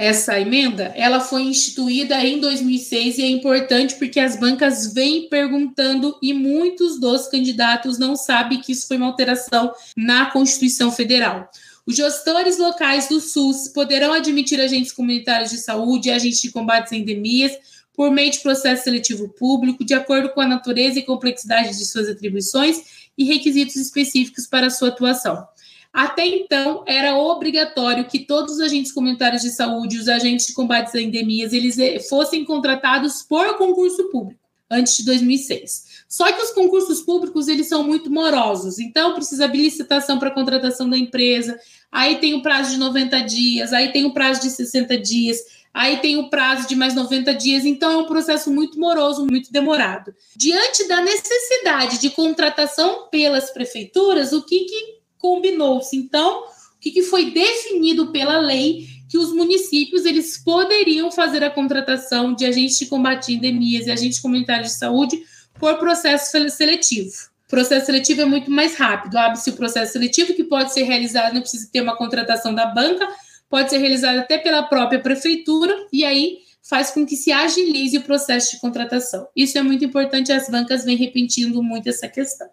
essa emenda, ela foi instituída em 2006 e é importante porque as bancas vêm perguntando e muitos dos candidatos não sabem que isso foi uma alteração na Constituição Federal. Os gestores locais do SUS poderão admitir agentes comunitários de saúde e agentes de combate às endemias por meio de processo seletivo público, de acordo com a natureza e complexidade de suas atribuições e requisitos específicos para sua atuação. Até então, era obrigatório que todos os agentes comunitários de saúde, os agentes de combate às endemias, eles eh, fossem contratados por concurso público, antes de 2006. Só que os concursos públicos, eles são muito morosos, então precisa de licitação para contratação da empresa, aí tem o prazo de 90 dias, aí tem o prazo de 60 dias, aí tem o prazo de mais 90 dias, então é um processo muito moroso, muito demorado. Diante da necessidade de contratação pelas prefeituras, o que, que combinou-se. Então, o que, foi definido pela lei que os municípios eles poderiam fazer a contratação de agentes de combate a endemias e agentes comunitários de saúde por processo seletivo. O processo seletivo é muito mais rápido. Abre-se o processo seletivo, que pode ser realizado, não precisa ter uma contratação da banca, pode ser realizado até pela própria prefeitura, e aí faz com que se agilize o processo de contratação. Isso é muito importante, as bancas vêm repetindo muito essa questão.